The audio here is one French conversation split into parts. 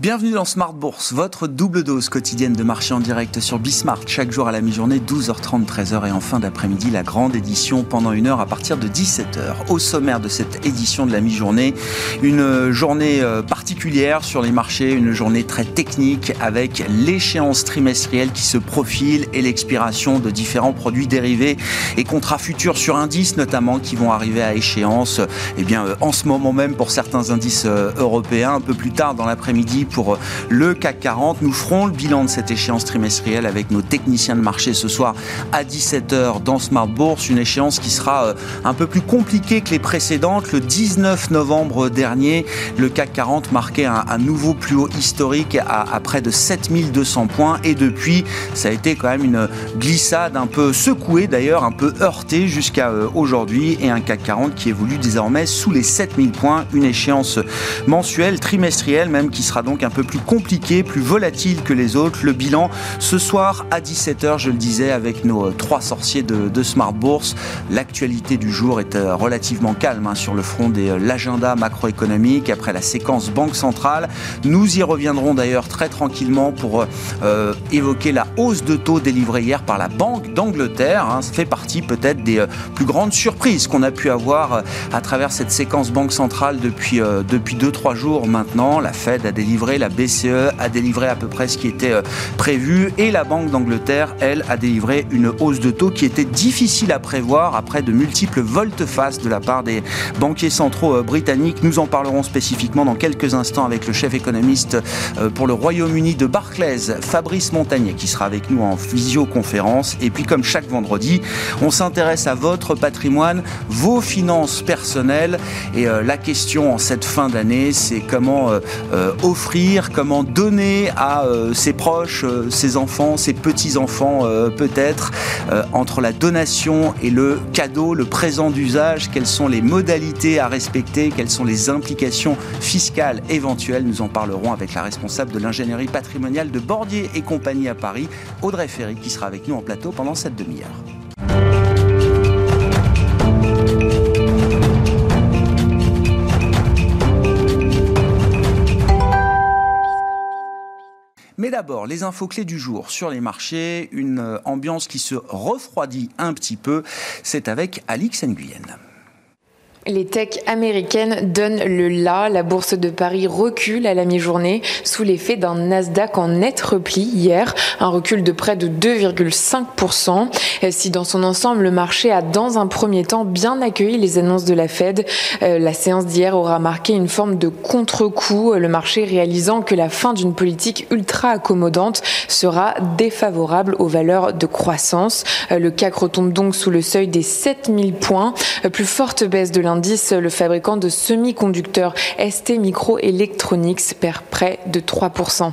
Bienvenue dans Smart Bourse, votre double dose quotidienne de marché en direct sur Bismart, chaque jour à la mi-journée, 12h30, 13h et en fin d'après-midi, la grande édition pendant une heure à partir de 17h. Au sommaire de cette édition de la mi-journée, une journée euh, particulière sur les marchés, une journée très technique avec l'échéance trimestrielle qui se profile et l'expiration de différents produits dérivés et contrats futurs sur indices notamment qui vont arriver à échéance eh bien, euh, en ce moment même pour certains indices euh, européens, un peu plus tard dans l'après-midi pour le CAC 40. Nous ferons le bilan de cette échéance trimestrielle avec nos techniciens de marché ce soir à 17h dans Smart Bourse. Une échéance qui sera euh, un peu plus compliquée que les précédentes. Le 19 novembre dernier, le CAC 40 marquait un, nouveau plus haut historique à, près de 7200 points. Et depuis, ça a été quand même une glissade un peu secouée d'ailleurs, un peu heurtée jusqu'à euh, aujourd'hui. Et un CAC 40 qui évolue désormais sous les 7000 points. Une échéance mensuelle, trimestrielle même, qui sera donc un peu plus compliqué, plus volatile que les autres. Le bilan ce soir à 17h, je le disais, avec nos euh, trois sorciers de, Smart Bourse. L'actualité du jour est euh, relativement calme hein, sur le front de euh, l'agenda macroéconomique après la séquence Banque centrale. Nous y reviendrons d'ailleurs très tranquillement pour évoquer la hausse de taux délivrée hier par la Banque d'Angleterre. Hein. Ça fait partie peut-être des plus grandes surprises qu'on a pu avoir à travers cette séquence Banque centrale depuis 2-3 jours maintenant. La Fed a délivré la BCE a délivré à peu près ce qui était euh, prévu et la Banque d'Angleterre, elle, a délivré une hausse de taux qui était difficile à prévoir après de multiples volte-face de la part des banquiers centraux euh, britanniques. Nous en parlerons spécifiquement dans quelques instants avec le chef économiste euh, pour le Royaume-Uni de Barclays, Fabrice Montagnier, qui sera avec nous en visioconférence. Et puis, comme chaque vendredi, on s'intéresse à votre patrimoine, vos finances personnelles. Et la question en cette fin d'année, c'est comment offrir comment donner à euh, ses proches, euh, ses enfants, ses petits-enfants euh, peut-être, entre la donation et le cadeau, le présent d'usage, quelles sont les modalités à respecter, quelles sont les implications fiscales éventuelles. Nous en parlerons avec la responsable de l'ingénierie patrimoniale de Bordier et compagnie à Paris, Audrey Ferry, qui sera avec nous en plateau pendant cette demi-heure. Mais d'abord, les infos clés du jour sur les marchés, une euh, ambiance qui se refroidit un petit peu, c'est avec Alix Nguyen. Les techs américaines donnent le la. La bourse de Paris recule à la mi-journée sous l'effet d'un Nasdaq en net repli hier, un recul de près de 2,5%. Si dans son ensemble le marché a dans un premier temps bien accueilli les annonces de la Fed, euh, la séance d'hier aura marqué une forme de contre-coup, le marché réalisant que la fin d'une politique ultra accommodante sera défavorable aux valeurs de croissance. Euh, le CAC retombe donc sous le seuil des 7000 points, euh, plus forte baisse de le fabricant de semi-conducteurs ST Microelectronics perd près de 3%.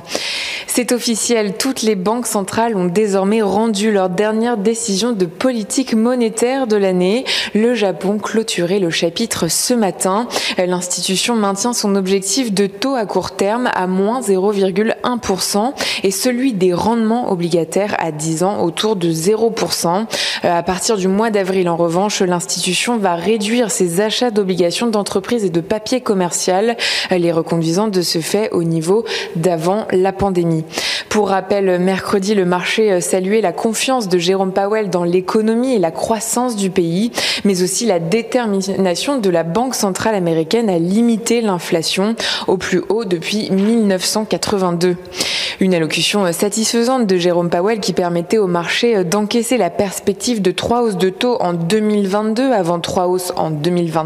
C'est officiel, toutes les banques centrales ont désormais rendu leur dernière décision de politique monétaire de l'année. Le Japon clôturait le chapitre ce matin. L'institution maintient son objectif de taux à court terme à moins 0,1% et celui des rendements obligataires à 10 ans autour de 0%. À partir du mois d'avril, en revanche, l'institution va réduire ses achats d'obligations d'entreprise et de papier commercial, les reconduisant de ce fait au niveau d'avant la pandémie. Pour rappel, mercredi, le marché saluait la confiance de Jérôme Powell dans l'économie et la croissance du pays, mais aussi la détermination de la Banque centrale américaine à limiter l'inflation au plus haut depuis 1982. Une allocution satisfaisante de Jérôme Powell qui permettait au marché d'encaisser la perspective de trois hausses de taux en 2022 avant trois hausses en 2023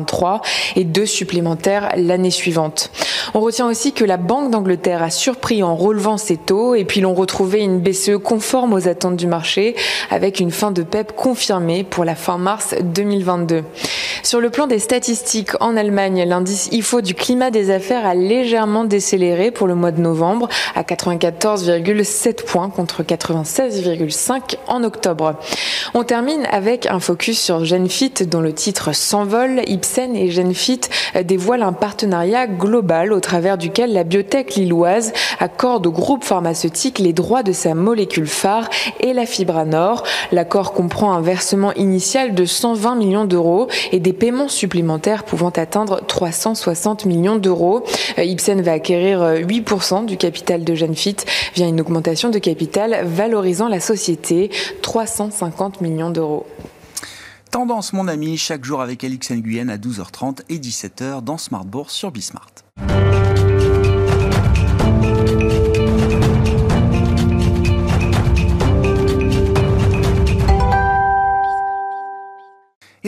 et deux supplémentaires l'année suivante. On retient aussi que la Banque d'Angleterre a surpris en relevant ses taux et puis l'on retrouvait une BCE conforme aux attentes du marché avec une fin de PEP confirmée pour la fin mars 2022. Sur le plan des statistiques, en Allemagne, l'indice IFO du climat des affaires a légèrement décéléré pour le mois de novembre à 94,7 points contre 96,5 en octobre. On termine avec un focus sur Genfit dont le titre s'envole. Ipsen et Genfit dévoilent un partenariat global au travers duquel la biotech lilloise accorde au groupe pharmaceutique les droits de sa molécule phare et la Fibranor. L'accord comprend un versement initial de 120 millions d'euros et des paiements supplémentaires pouvant atteindre 360 millions d'euros. Ipsen va acquérir 8% du capital de Genfit via une augmentation de capital valorisant la société 350 millions d'euros. Tendance, mon ami, chaque jour avec Alix Nguyen à 12h30 et 17h dans Smart Bourse sur Bismart.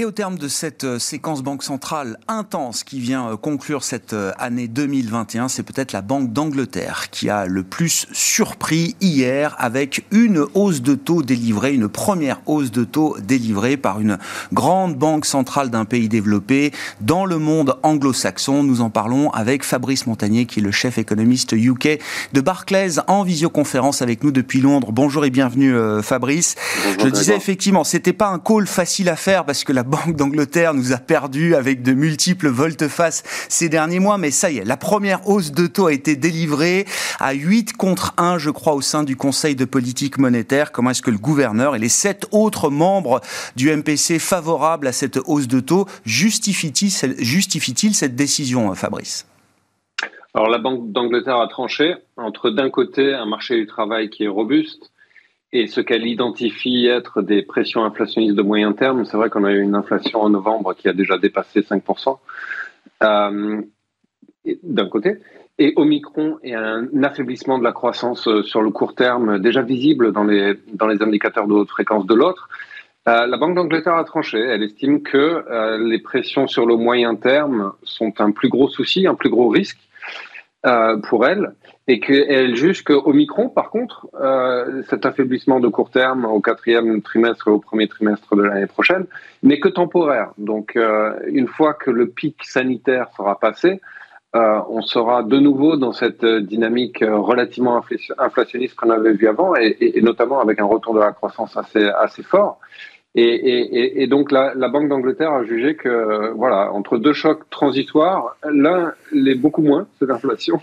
Au terme de cette euh, séquence Banque centrale intense qui vient euh, conclure cette euh, année 2021, c'est peut-être la Banque d'Angleterre qui a le plus surpris hier avec une hausse de taux délivrée, une première hausse de taux délivrée par une grande banque centrale d'un pays développé dans le monde anglo-saxon. Nous en parlons avec Fabrice Montagnier qui est le chef économiste UK de Barclays en visioconférence avec nous depuis Londres. Bonjour et bienvenue Fabrice. Je disais effectivement, c'était pas un call facile à faire parce que la Banque d'Angleterre nous a perdu avec de multiples volte-face ces derniers mois, mais ça y est, la première hausse de taux a été délivrée à 8 contre 1, je crois, au sein du Conseil de politique monétaire. Comment est-ce que le gouverneur et les sept autres membres du MPC favorables à cette hausse de taux justifient-ils justifie cette décision, Fabrice? Alors la Banque d'Angleterre a tranché entre d'un côté un marché du travail qui est robuste, et ce qu'elle identifie être des pressions inflationnistes de moyen terme, c'est vrai qu'on a eu une inflation en novembre qui a déjà dépassé 5%, euh, d'un côté, et Omicron et un affaiblissement de la croissance euh, sur le court terme déjà visible dans les, indicateurs de haute fréquence de l'autre. Euh, la Banque d'Angleterre a tranché. Elle estime que les pressions sur le moyen terme sont un plus gros souci, un plus gros risque euh, pour elle, et qu'elle juge qu'au Micron, par contre, euh, cet affaiblissement de court terme au quatrième trimestre et au premier trimestre de l'année prochaine n'est que temporaire. Donc, euh, une fois que le pic sanitaire sera passé, on sera de nouveau dans cette dynamique relativement inflationniste qu'on avait vu avant, et, et, notamment avec un retour de la croissance assez, assez fort. Et, et, et, donc la, la Banque d'Angleterre a jugé que voilà entre deux chocs transitoires, l'un l'est beaucoup moins, c'est l'inflation,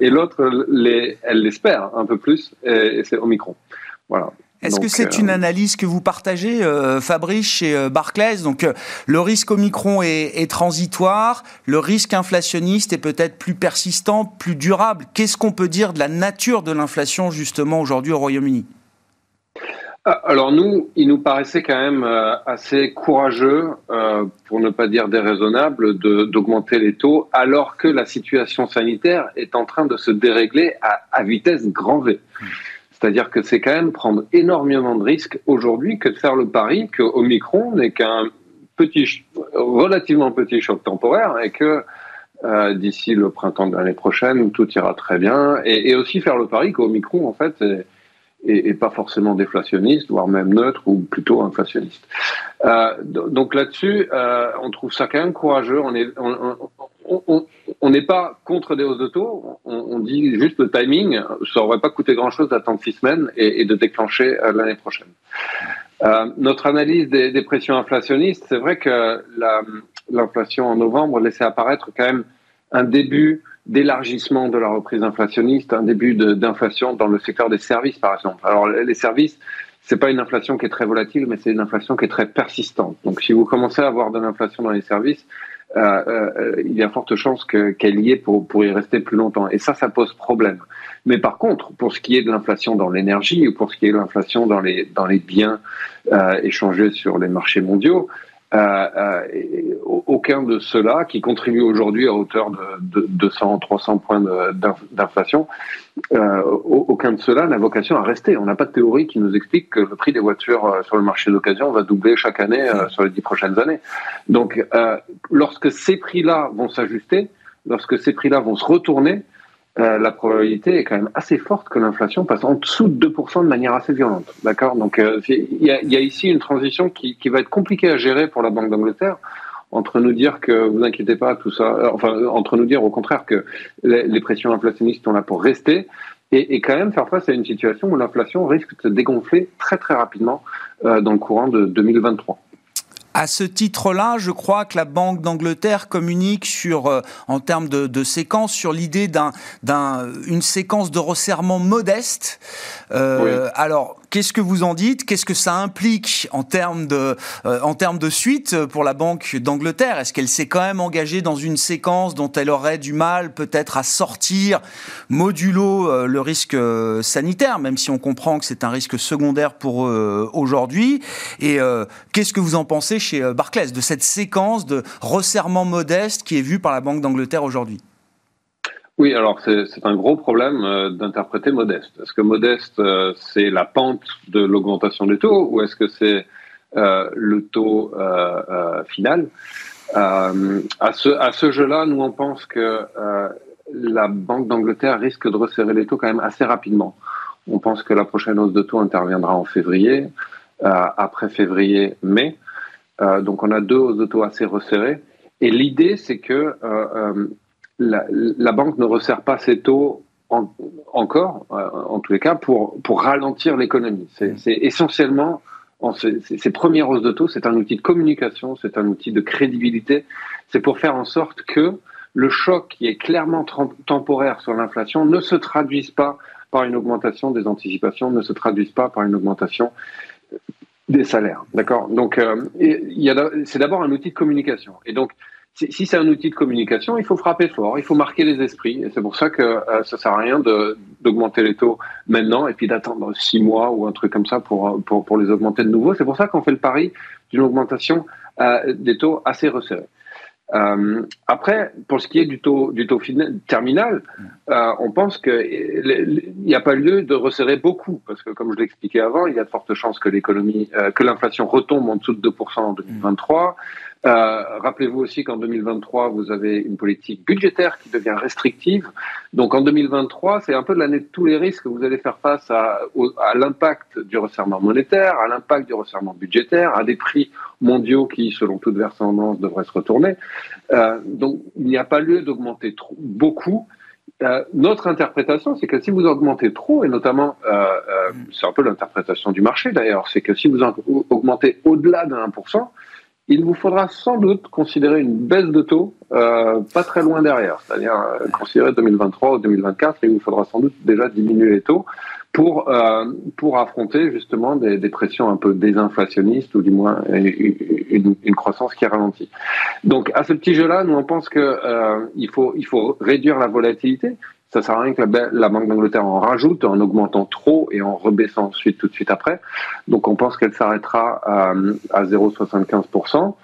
et l'autre elle l'espère un peu plus, et, c'est Omicron. Voilà. Est-ce que c'est une euh, analyse que vous partagez, euh, Fabrice, chez euh, Barclays? Donc, le risque Omicron est, est, transitoire, le risque inflationniste est peut-être plus persistant, plus durable. Qu'est-ce qu'on peut dire de la nature de l'inflation, justement, aujourd'hui au Royaume-Uni? Alors nous, il nous paraissait quand même euh, assez courageux, euh, pour ne pas dire déraisonnable, d'augmenter les taux, alors que la situation sanitaire est en train de se dérégler à, à vitesse grand V. C'est-à-dire que c'est quand même prendre énormément de risques aujourd'hui que de faire le pari que Omicron n'est qu'un petit, relativement petit choc temporaire et que euh, d'ici le printemps de l'année prochaine, tout ira très bien. Et, et aussi faire le pari qu'Omicron, en fait, est, et, pas forcément déflationniste, voire même neutre ou plutôt inflationniste. Euh, donc là-dessus, euh, on trouve ça quand même courageux. On est, on n'est pas contre des hausses de taux. On, dit juste le timing. Ça aurait pas coûté grand-chose d'attendre six semaines et, de déclencher euh, l'année prochaine. Notre analyse des pressions inflationnistes, c'est vrai que l'inflation en novembre laissait apparaître quand même un début d'élargissement de la reprise inflationniste, un début d'inflation dans le secteur des services, par exemple. Alors, les services, c'est pas une inflation qui est très volatile, mais c'est une inflation qui est très persistante. Donc, si vous commencez à avoir de l'inflation dans les services, euh, euh, il y a forte chance qu'elle y ait pour, pour y rester plus longtemps. Et ça, ça pose problème. Mais par contre, pour ce qui est de l'inflation dans l'énergie ou pour ce qui est de l'inflation dans les, dans les biens euh, échangés sur les marchés mondiaux, euh, euh aucun de ceux-là, qui contribue aujourd'hui à hauteur de, de 200, 300 points d'inflation, euh, aucun de ceux-là n'a vocation à rester. On n'a pas de théorie qui nous explique que le prix des voitures euh, sur le marché d'occasion va doubler chaque année euh, sur les dix prochaines années. Donc, lorsque ces prix-là vont s'ajuster, lorsque ces prix-là vont se retourner, euh, la probabilité est quand même assez forte que l'inflation passe en dessous de 2% de manière assez violente. D'accord? Donc euh, il y, a, y, a, ici une transition qui, qui, va être compliquée à gérer pour la Banque d'Angleterre entre nous dire que vous inquiétez pas tout ça, euh, enfin entre nous dire au contraire que les, les pressions inflationnistes sont là pour rester et, et, quand même faire face à une situation où l'inflation risque de se dégonfler très très rapidement euh, dans le courant de 2023. À ce titre-là, je crois que la Banque d'Angleterre communique sur, euh, en termes de, de séquence, sur l'idée d'une séquence de resserrement modeste. Euh, Alors, Qu'est-ce que vous en dites? Qu'est-ce que ça implique en termes de, en termes de suite pour la Banque d'Angleterre? Est-ce qu'elle s'est quand même engagée dans une séquence dont elle aurait du mal peut-être à sortir modulo le risque sanitaire, même si on comprend que c'est un risque secondaire pour aujourd'hui? Et qu'est-ce que vous en pensez chez Barclays de cette séquence de resserrement modeste qui est vue par la Banque d'Angleterre aujourd'hui? Oui, alors c'est un gros problème euh, d'interpréter modeste. Est-ce que modeste, euh, c'est la pente de l'augmentation des taux ou est-ce que c'est euh, le taux final? À ce, jeu-là, nous, on pense que la Banque d'Angleterre risque de resserrer les taux quand même assez rapidement. On pense que la prochaine hausse de taux interviendra en février, après février-mai. donc on a deux hausses de taux assez resserrées. Et l'idée, c'est que la, banque ne resserre pas ses taux encore, euh, en tous les cas, pour, pour ralentir l'économie. C'est mm. essentiellement, en ces, premières hausses de taux, c'est un outil de communication, c'est un outil de crédibilité. C'est pour faire en sorte que le choc qui est clairement temporaire sur l'inflation ne se traduise pas par une augmentation des anticipations, ne se traduise pas par une augmentation des salaires. D'accord? Donc, euh, c'est d'abord un outil de communication. Et donc, si c'est un outil de communication, il faut frapper fort, il faut marquer les esprits. Et c'est pour ça que euh, ça sert à rien d'augmenter les taux maintenant et puis d'attendre six mois ou un truc comme ça pour, pour, pour les augmenter de nouveau. C'est pour ça qu'on fait le pari d'une augmentation euh, des taux assez resserrés. Euh, après, pour ce qui est du taux, du taux final, terminal, euh, on pense qu'il n'y a pas lieu de resserrer beaucoup, parce que comme je l'expliquais avant, il y a de fortes chances que l'économie, euh, que l'inflation retombe en dessous de 2% en 2023. Euh, rappelez-vous aussi qu'en 2023, vous avez une politique budgétaire qui devient restrictive. Donc en 2023, c'est un peu l'année de tous les risques. Vous allez faire face à, à l'impact du resserrement monétaire, à l'impact du resserrement budgétaire, à des prix mondiaux qui, selon toute vraisemblance, devraient se retourner. Euh, donc il n'y a pas lieu d'augmenter beaucoup. Euh, notre interprétation, c'est que si vous augmentez trop, et notamment, euh, euh c'est un peu l'interprétation du marché d'ailleurs, c'est que si vous augmentez au-delà de 1%, il vous faudra sans doute considérer une baisse de taux euh, pas très loin derrière, c'est-à-dire euh, considérer 2023 ou 2024, et il vous faudra sans doute déjà diminuer les taux pour euh, pour affronter justement des, des, pressions un peu désinflationnistes ou du moins une, une, croissance qui ralentit. Donc à ce petit jeu-là, nous on pense que euh, il faut il faut réduire la volatilité. Ça sert à rien que la, Banque d'Angleterre en rajoute en augmentant trop et en rebaissant ensuite tout de suite après. Donc on pense qu'elle s'arrêtera à, à 0,75%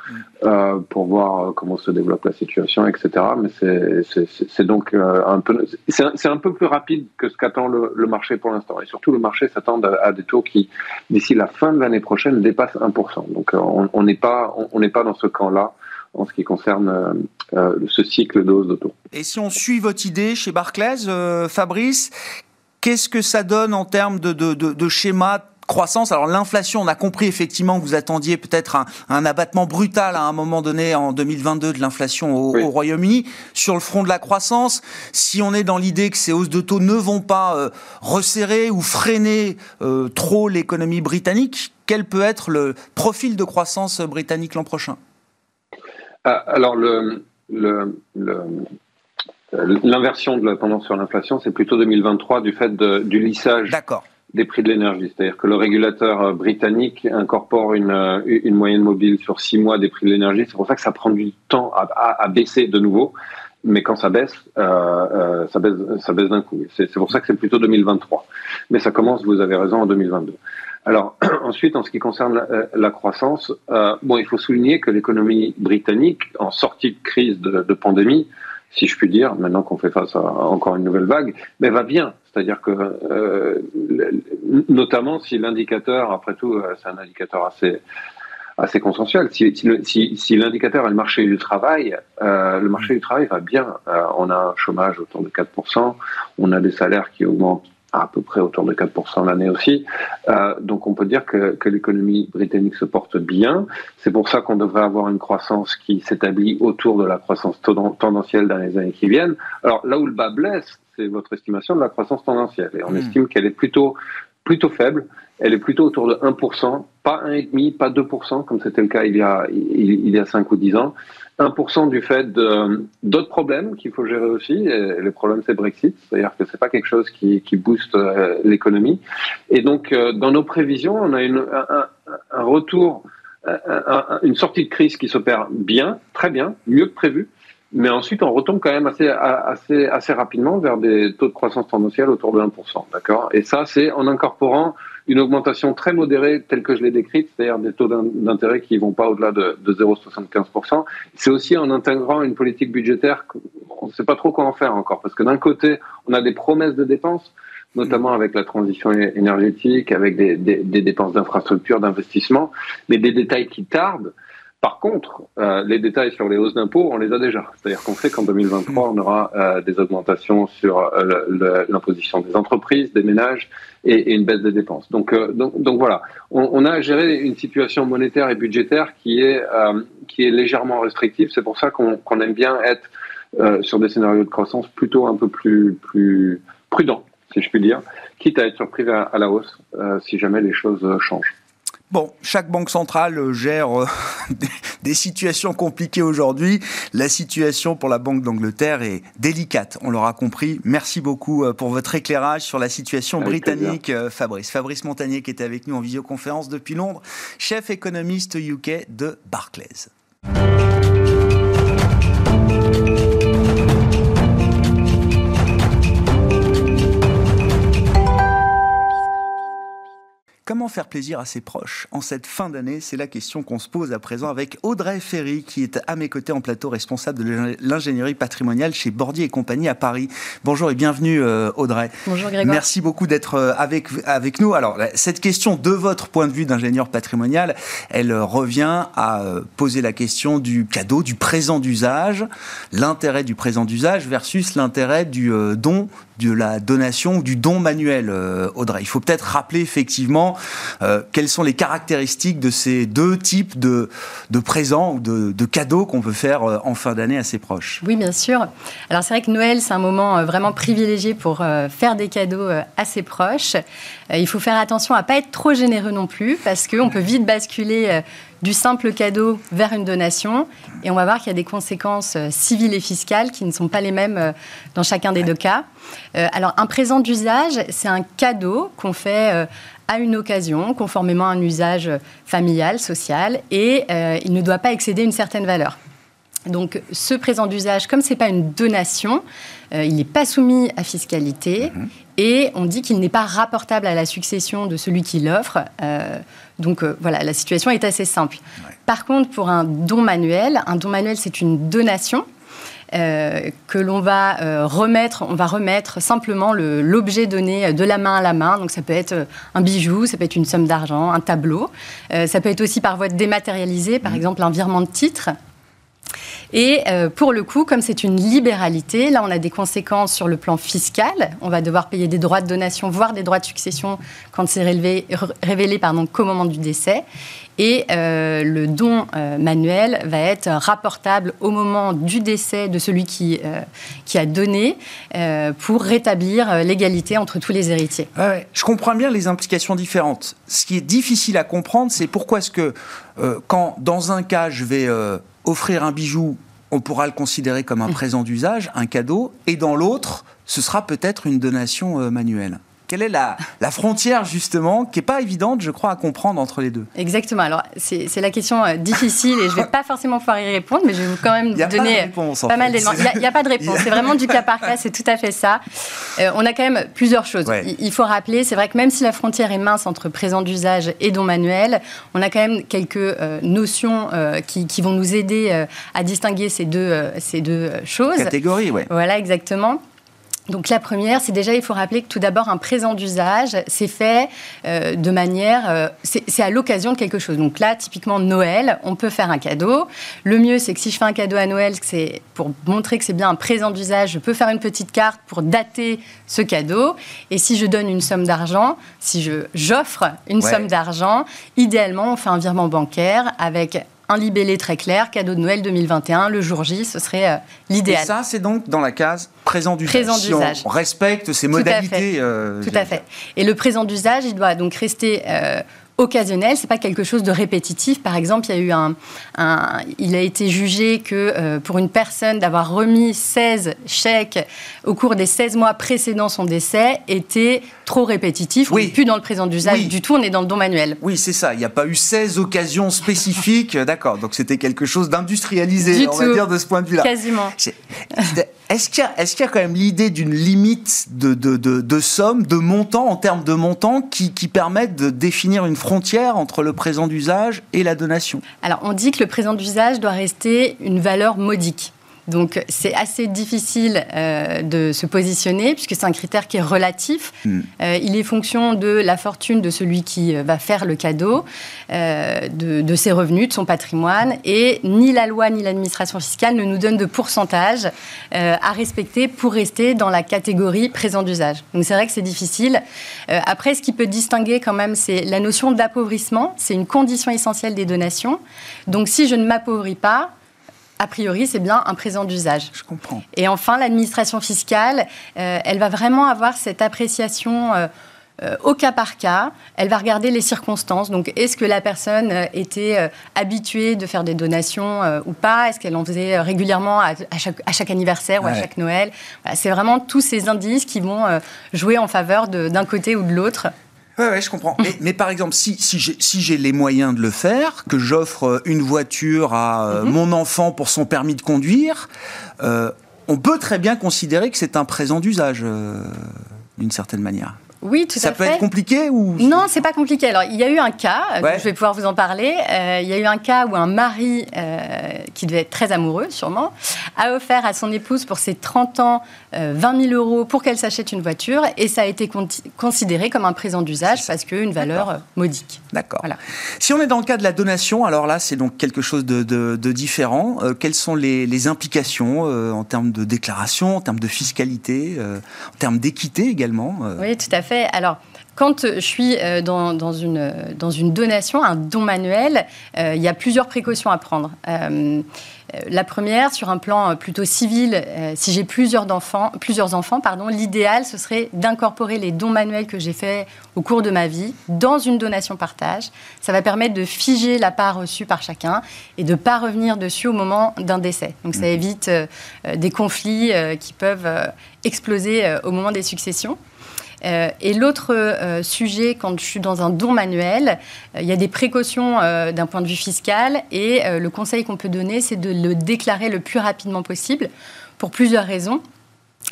euh, pour voir comment se développe la situation, etc. Mais c'est donc euh, un peu c'est un, peu plus rapide que ce qu'attend le, marché pour l'instant. Et surtout le marché s'attend à, des taux qui d'ici la fin de l'année prochaine dépassent 1%. Donc euh, on n'est pas on n'est pas dans ce camp-là en ce qui concerne euh, euh, ce cycle de hausse de taux. Et si on suit votre idée chez Barclays, euh, Fabrice, qu'est-ce que ça donne en termes de, de, de, schéma croissance? Alors l'inflation, on a compris effectivement que vous attendiez peut-être un, abattement brutal à un moment donné en 2022 de l'inflation au, Royaume-Uni. Sur le front de la croissance, si on est dans l'idée que ces hausses de taux ne vont pas resserrer ou freiner trop l'économie britannique, quel peut être le profil de croissance britannique l'an prochain? Ah, alors, l'inversion de la tendance sur l'inflation, c'est plutôt 2023 du fait du lissage des prix de l'énergie. C'est-à-dire que le régulateur euh, britannique incorpore euh, une, moyenne mobile sur six mois des prix de l'énergie. C'est pour ça que ça prend du temps à, baisser de nouveau. Mais quand ça baisse, euh, ça baisse, ça baisse d'un coup. C'est pour ça que c'est plutôt 2023. Mais ça commence, vous avez raison, en 2022. Alors ensuite, en ce qui concerne la, euh, croissance, euh, bon, il faut souligner que l'économie britannique, en sortie de crise de, pandémie, si je puis dire, maintenant qu'on fait face à encore une nouvelle vague, mais va bien. C'est-à-dire que, euh, notamment si l'indicateur, après tout, c'est un indicateur assez assez consensuel. Si, l'indicateur est le marché du travail, le marché du travail va bien. On a un chômage autour de 4%, on a des salaires qui augmentent à peu près autour de 4% l'année aussi. Euh, donc on peut dire que, que l'économie britannique se porte bien. C'est pour ça qu'on devrait avoir une croissance qui s'établit autour de la croissance tendancielle dans les années qui viennent. Alors là où le bas blesse, c'est votre estimation de la croissance tendancielle. Et on hmm. estime qu'elle est plutôt, plutôt faible. Elle est plutôt autour de 1%, pas 1,5%, pas 2%, comme c'était le cas il y a, il, y a 5 ou 10 ans. 1% du fait d'autres problèmes qu'il faut gérer aussi. Et le problème, c'est Brexit, c'est-à-dire que c'est pas quelque chose qui, qui booste euh, l'économie. Et donc, euh, dans nos prévisions, on a une, un, un, retour, une sortie de crise qui s'opère bien, très bien, mieux que prévu. Mais ensuite, on retombe quand même assez, assez, assez rapidement vers des taux de croissance tendancielle autour de 1%. D'accord? Et ça, c'est en incorporant une augmentation très modérée telle que je l'ai décrite, c'est-à-dire des taux d'intérêt qui vont pas au-delà de, de 0,75%. C'est aussi en intégrant une politique budgétaire qu'on ne sait pas trop quoi en faire encore, parce que d'un côté, on a des promesses de dépenses, notamment avec la transition énergétique, avec des, des, des dépenses d'infrastructure, d'investissement, mais des détails qui tardent. Par contre, euh, les détails sur les hausses d'impôts, on les a déjà. C'est-à-dire qu'on sait qu'en 2023, on aura euh, des augmentations sur euh, l'imposition des entreprises, des ménages et, et, une baisse des dépenses. Donc, euh, donc, donc, voilà, on, on, a géré une situation monétaire et budgétaire qui est, euh, qui est légèrement restrictive. C'est pour ça qu'on aime bien être sur des scénarios de croissance plutôt un peu plus, plus prudents, si je puis dire, quitte à être surpris à, à la hausse si jamais les choses changent. Bon, chaque banque centrale euh, gère euh, des situations compliquées aujourd'hui. La situation pour la Banque d'Angleterre est délicate, on l'aura compris. Merci beaucoup euh, pour votre éclairage sur la situation britannique, Fabrice. Fabrice Montagnier qui est avec nous en visioconférence depuis Londres, chef économiste UK de Barclays. Comment faire plaisir à ses proches en cette fin d'année? C'est la question qu'on se pose à présent avec Audrey Ferry, qui est à mes côtés en plateau, responsable de l'ingénierie patrimoniale chez Bordier et compagnie à Paris. Bonjour et bienvenue euh, Audrey. Bonjour Grégoire. Merci beaucoup d'être euh, avec, avec nous. Alors, cette question de votre point de vue d'ingénieur patrimonial, elle euh, revient à poser la question du cadeau, du présent d'usage, l'intérêt du présent d'usage versus l'intérêt du don de la donation ou du don manuel, Audrey. Il faut peut-être rappeler effectivement euh, quelles sont les caractéristiques de ces deux types de, de présents ou de, de cadeaux qu'on peut faire euh, en fin d'année à ses proches Oui, bien sûr. Alors c'est vrai que Noël, c'est un moment euh, vraiment privilégié pour faire des cadeaux à ses proches. Il faut faire attention à pas être trop généreux non plus, parce qu'on peut vite basculer du simple cadeau vers une donation. Et on va voir qu'il y a des conséquences civiles et fiscales qui ne sont pas les mêmes dans chacun des deux cas. Alors, un présent d'usage, c'est un cadeau qu'on fait à une occasion, conformément à un usage familial, social, et euh, il ne doit pas excéder une certaine valeur. Donc, ce présent d'usage, comme ce n'est pas une donation, euh, il n'est pas soumis à fiscalité mhm. et on dit qu'il n'est pas rapportable à la succession de celui qui l'offre. Euh, donc, voilà, la situation est assez simple. Par contre, pour un don manuel, un don manuel, c'est une donation euh, que l'on va euh, remettre, on va remettre simplement l'objet donné de la main à la main. Donc ça peut être euh, un bijou, ça peut être une somme d'argent, un tableau. ça peut être aussi par voie dématérialisée, par mmh. exemple un virement de titre. Et pour le coup, comme c'est une libéralité, là on a des conséquences sur le plan fiscal. On va devoir payer des droits de donation, voire des droits de succession quand c'est révélé, révélé pardon, qu'au moment du décès. Et euh, le don euh, manuel va être rapportable au moment du décès de celui qui, euh, qui a donné pour rétablir l'égalité entre tous les héritiers. je comprends bien les implications différentes. Ce qui est difficile à comprendre, c'est pourquoi est-ce que quand dans un cas je vais offrir un bijou, on pourra le considérer comme un mmh. présent d'usage, un cadeau, et dans l'autre, ce sera peut-être une donation manuelle. Quelle est la, frontière, justement, qui n'est pas évidente, je crois, à comprendre entre les deux? Exactement. Alors, c'est la question euh, difficile et je ne vais pas forcément pouvoir y répondre, mais je vais vous quand même donner pas, mal d'éléments. Il n'y a, pas de réponse. C'est vraiment du cas par cas, c'est tout à fait ça. Euh, on a quand même plusieurs choses. Il, faut rappeler, c'est vrai que même si la frontière est mince entre présent d'usage et don manuel, on a quand même quelques euh, notions qui, qui, vont nous aider à distinguer ces deux, ces deux choses. Catégorie, oui. Voilà, exactement. Donc la première, c'est déjà, il faut rappeler que tout d'abord, un présent d'usage, c'est fait euh, de manière, euh, c'est à l'occasion de quelque chose. Donc là, typiquement Noël, on peut faire un cadeau. Le mieux, c'est que si je fais un cadeau à Noël, c'est pour montrer que c'est bien un présent d'usage, je peux faire une petite carte pour dater ce cadeau. Et si je donne une somme d'argent, si je j'offre une somme d'argent, idéalement, on fait un virement bancaire avec un libellé très clair, cadeau de Noël 2021, le jour J, ce serait euh, l'idéal. Et ça, c'est donc dans la case présent d'usage. Présent d'usage. on respecte ces modalités. Tout à fait. Euh, Tout à fait. Et le présent d'usage, il doit donc rester euh, occasionnel, c'est pas quelque chose de répétitif. Par exemple, il y a eu un, il a été jugé que euh, pour une personne d'avoir remis 16 chèques au cours des 16 mois précédant son décès était trop répétitif. Oui. On n'est plus dans le présent d'usage du tout, on est dans le don manuel. Oui, c'est ça. Il n'y a pas eu 16 occasions spécifiques. D'accord. Donc c'était quelque chose d'industrialisé, on va dire, de ce point de vue-là. Quasiment. Est-ce qu'il y, a quand même l'idée d'une limite de, de, de, somme, de montant, en termes de montant, qui, qui permettent de définir une frontière entre le présent d'usage et la donation? Alors, on dit que le présent d'usage doit rester une valeur modique. Donc c'est assez difficile euh, de se positionner puisque c'est un critère qui est relatif. Hmm. Euh, il est fonction de la fortune de celui qui euh, va faire le cadeau, de, ses revenus, de son patrimoine, et ni la loi ni l'administration fiscale ne nous donnent de pourcentage à respecter pour rester dans la catégorie présent d'usage. Donc c'est vrai que c'est difficile. après, ce qui peut distinguer quand même, c'est la notion d'appauvrissement. C'est une condition essentielle des donations. Donc si je ne m'appauvris pas, a priori, c'est bien un présent d'usage. Je comprends. Et enfin, l'administration fiscale, euh, elle va vraiment avoir cette appréciation euh, euh, au cas par cas. Elle va regarder les circonstances. Donc, est-ce que la personne était habituée de faire des donations ou pas? Est-ce qu'elle en faisait régulièrement à, chaque, anniversaire ou à chaque Noël? C'est vraiment tous ces indices qui vont jouer en faveur d'un côté ou de l'autre. Oui, ouais, je comprends. Mais, par exemple, si, si j'ai les moyens de le faire, que j'offre euh, une voiture à euh, mhm. mon enfant pour son permis de conduire, euh, on peut très bien considérer que c'est un présent d'usage, d'une certaine manière. Oui, tout ça à fait. Ça peut être compliqué ou Non, c'est pas compliqué. Alors, il y a eu un cas, euh, je vais pouvoir vous en parler. Euh, il y a eu un cas où un mari, euh, qui devait être très amoureux, sûrement, a offert à son épouse pour ses 30 ans 20 000 euros pour qu'elle s'achète une voiture, et ça a été considéré comme un présent d'usage parce qu'une valeur modique. D'accord. Voilà. Si on est dans le cas de la donation, alors là, c'est donc quelque chose de, différent. quelles sont les, les implications en termes de déclaration, en termes de fiscalité, en termes d'équité également Oui, tout à fait. Alors, quand je suis euh, dans, une, dans une donation, un don manuel, euh, il y a plusieurs précautions à prendre. Euh, la première, sur un plan plutôt civil, si j'ai plusieurs enfants, plusieurs enfants pardon, l'idéal, ce serait d'incorporer les dons manuels que j'ai faits au cours de ma vie dans une donation partage. Ça va permettre de figer la part reçue par chacun et de ne pas revenir dessus au moment d'un décès. Donc ça mmh. évite des conflits qui peuvent exploser au moment des successions. Euh, et l'autre euh, sujet, quand je suis dans un don manuel, euh, il y a des précautions d'un point de vue fiscal et le conseil qu'on peut donner, c'est de le déclarer le plus rapidement possible pour plusieurs raisons.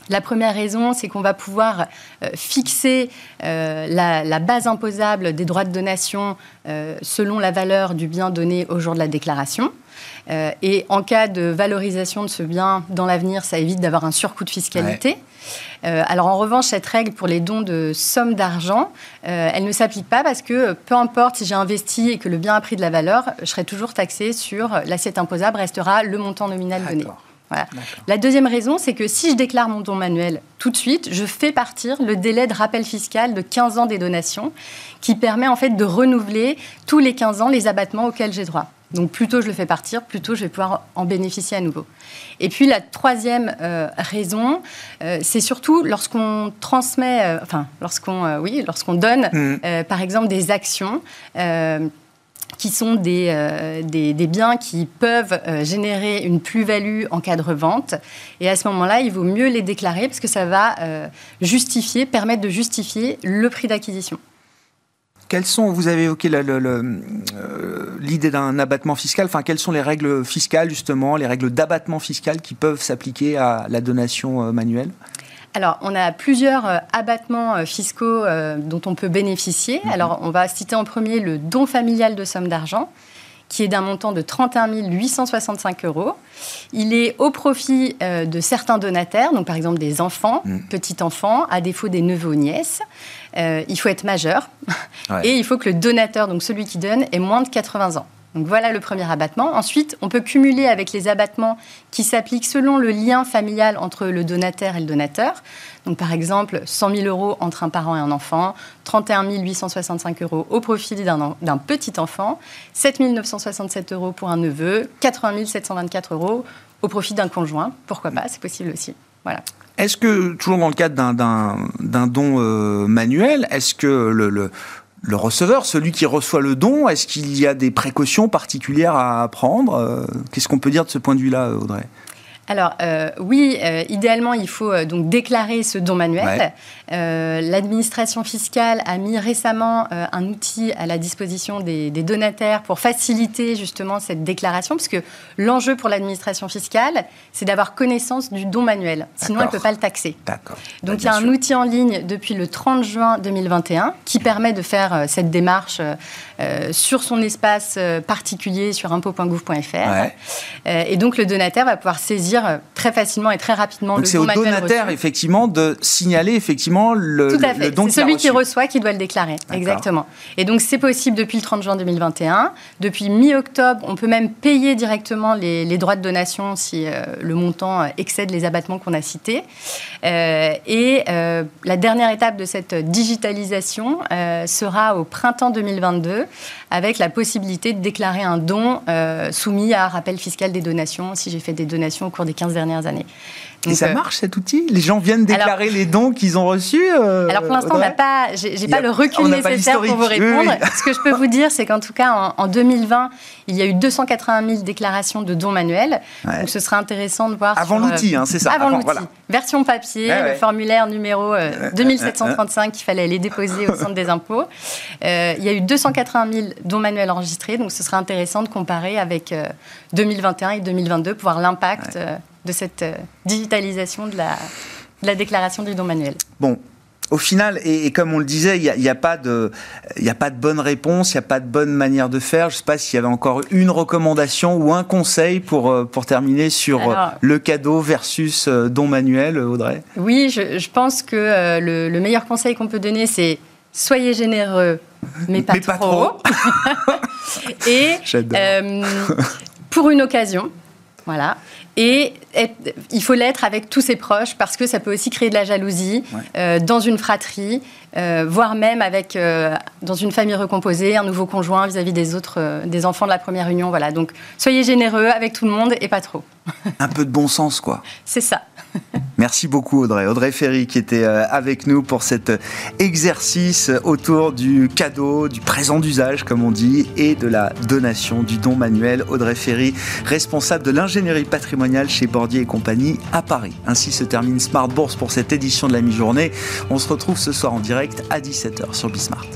La première raison, c'est qu'on va pouvoir fixer la, base imposable des droits de donation selon la valeur du bien donné au jour de la déclaration. et en cas de valorisation de ce bien dans l'avenir, ça évite d'avoir un surcoût de fiscalité. Euh, alors en revanche, cette règle pour les dons de sommes d'argent, euh, elle ne s'applique pas parce que peu importe si j'ai investi et que le bien a pris de la valeur, je serai toujours taxé sur l'assiette imposable, restera le montant nominal donné. La deuxième raison, c'est que si je déclare mon don manuel tout de suite, je fais partir le délai de rappel fiscal de 15 ans des donations, qui permet en fait de renouveler tous les 15 ans les abattements auxquels j'ai droit. Donc plus tôt je le fais partir, plus tôt je vais pouvoir en bénéficier à nouveau. Et puis la troisième euh, raison, euh, c'est surtout lorsqu'on transmet, euh, enfin lorsqu'on, oui, lorsqu'on donne, mmh. par exemple des actions qui sont des, des, des, biens qui peuvent générer une plus-value en cas de revente. Et à ce moment-là, il vaut mieux les déclarer parce que ça va justifier, permettre de justifier le prix d'acquisition. Quelles sont, vous avez évoqué euh, l'idée d'un abattement fiscal, enfin, quelles sont les règles fiscales, justement, les règles d'abattement fiscal qui peuvent s'appliquer à la donation euh, manuelle? Alors, on a plusieurs euh, abattements fiscaux dont on peut bénéficier. Mhm. Alors, on va citer en premier le don familial de somme d'argent qui est d'un montant de 31 865 euros. Il est au profit euh, de certains donataires, donc par exemple des enfants, mm. petits-enfants, à défaut des neveux ou nièces. Euh, il faut être majeur et il faut que le donateur, donc celui qui donne, ait moins de 80 ans. Donc voilà le premier abattement. Ensuite, on peut cumuler avec les abattements qui s'appliquent selon le lien familial entre le donataire et le donateur. Donc par exemple, 100 000 euros entre un parent et un enfant, 31 865 euros au profit d'un petit enfant, 7 967 euros pour un neveu, 80 724 euros au profit d'un conjoint. Pourquoi pas, c'est possible aussi. Voilà. Est-ce que, toujours dans le cadre d'un don euh, manuel, est-ce que le le receveur, celui qui reçoit le don, est-ce qu'il y a des précautions particulières à prendre? Qu'est-ce qu'on peut dire de ce point de vue-là, Audrey? Alors euh, oui, euh, idéalement, il faut euh, donc déclarer ce don manuel. L'administration fiscale a mis récemment un outil à la disposition des, donataires pour faciliter justement cette déclaration, parce que l'enjeu pour l'administration fiscale, c'est d'avoir connaissance du don manuel. Sinon, elle ne peut pas le taxer. Donc il y a un outil en ligne depuis le 30 juin 2021 qui permet de faire cette démarche sur son espace particulier sur impôt.gouv.fr. et donc le donataire va pouvoir saisir euh, très facilement et très rapidement Donc c'est au donataire, effectivement, de signaler effectivement le, Tout à fait. C'est celui qui reçoit qui doit le déclarer. Exactement. Et donc c'est possible depuis le 30 juin 2021. Depuis mi-octobre, on peut même payer directement les, droits de donation si euh, le montant euh, excède les abattements qu'on a cités. et la dernière étape de cette digitalisation sera au printemps 2022 avec la possibilité de déclarer un don soumis à rappel fiscal des donations si j'ai fait des donations au cours des 15 dernières années. Et ça euh, marche cet outil? Les gens viennent déclarer les dons qu'ils ont reçus euh, Alors pour l'instant, on n'a pas, j'ai pas le recul nécessaire pour vous répondre. Ce que je peux vous dire, c'est qu'en tout cas, en, 2020, il y a eu 281 000 déclarations de dons manuels. Donc ce serait intéressant de voir. Avant euh, l'outil, hein, c'est ça. Avant, l'outil. Version papier, le formulaire numéro 2735 qu'il fallait aller déposer au centre des impôts. il y a eu 280 000 dons manuels enregistrés. Donc ce serait intéressant de comparer avec 2021 et 2022 pour voir l'impact de cette euh, digitalisation de la, la déclaration du don manuel. Bon, au final, et, comme on le disait, il n'y a, a, pas de, a pas de bonne réponse, il n'y a pas de bonne manière de faire. Je ne sais pas s'il y avait encore une recommandation ou un conseil pour, euh, pour terminer sur euh, le cadeau versus don manuel, Audrey? Oui, je, pense que le, meilleur conseil qu'on peut donner, c'est soyez généreux, mais pas trop. Pas trop. et pour une occasion, voilà. Et il faut l'être avec tous ses proches parce que ça peut aussi créer de la jalousie euh, dans une fratrie, euh, voire même avec euh, dans une famille recomposée, un nouveau conjoint vis-à-vis des autres, des enfants de la première union. Voilà. Donc soyez généreux avec tout le monde et pas trop. un peu de bon sens, quoi. C'est ça. Merci beaucoup Audrey. Audrey Ferry qui était avec nous pour cet exercice autour du cadeau, du présent d'usage comme on dit, et de la donation du don manuel. Audrey Ferry, responsable de l'ingénierie patrimoniale chez Bordier et compagnie à Paris. Ainsi se termine Smart Bourse pour cette édition de la mi-journée. On se retrouve ce soir en direct à 17h sur Bismart.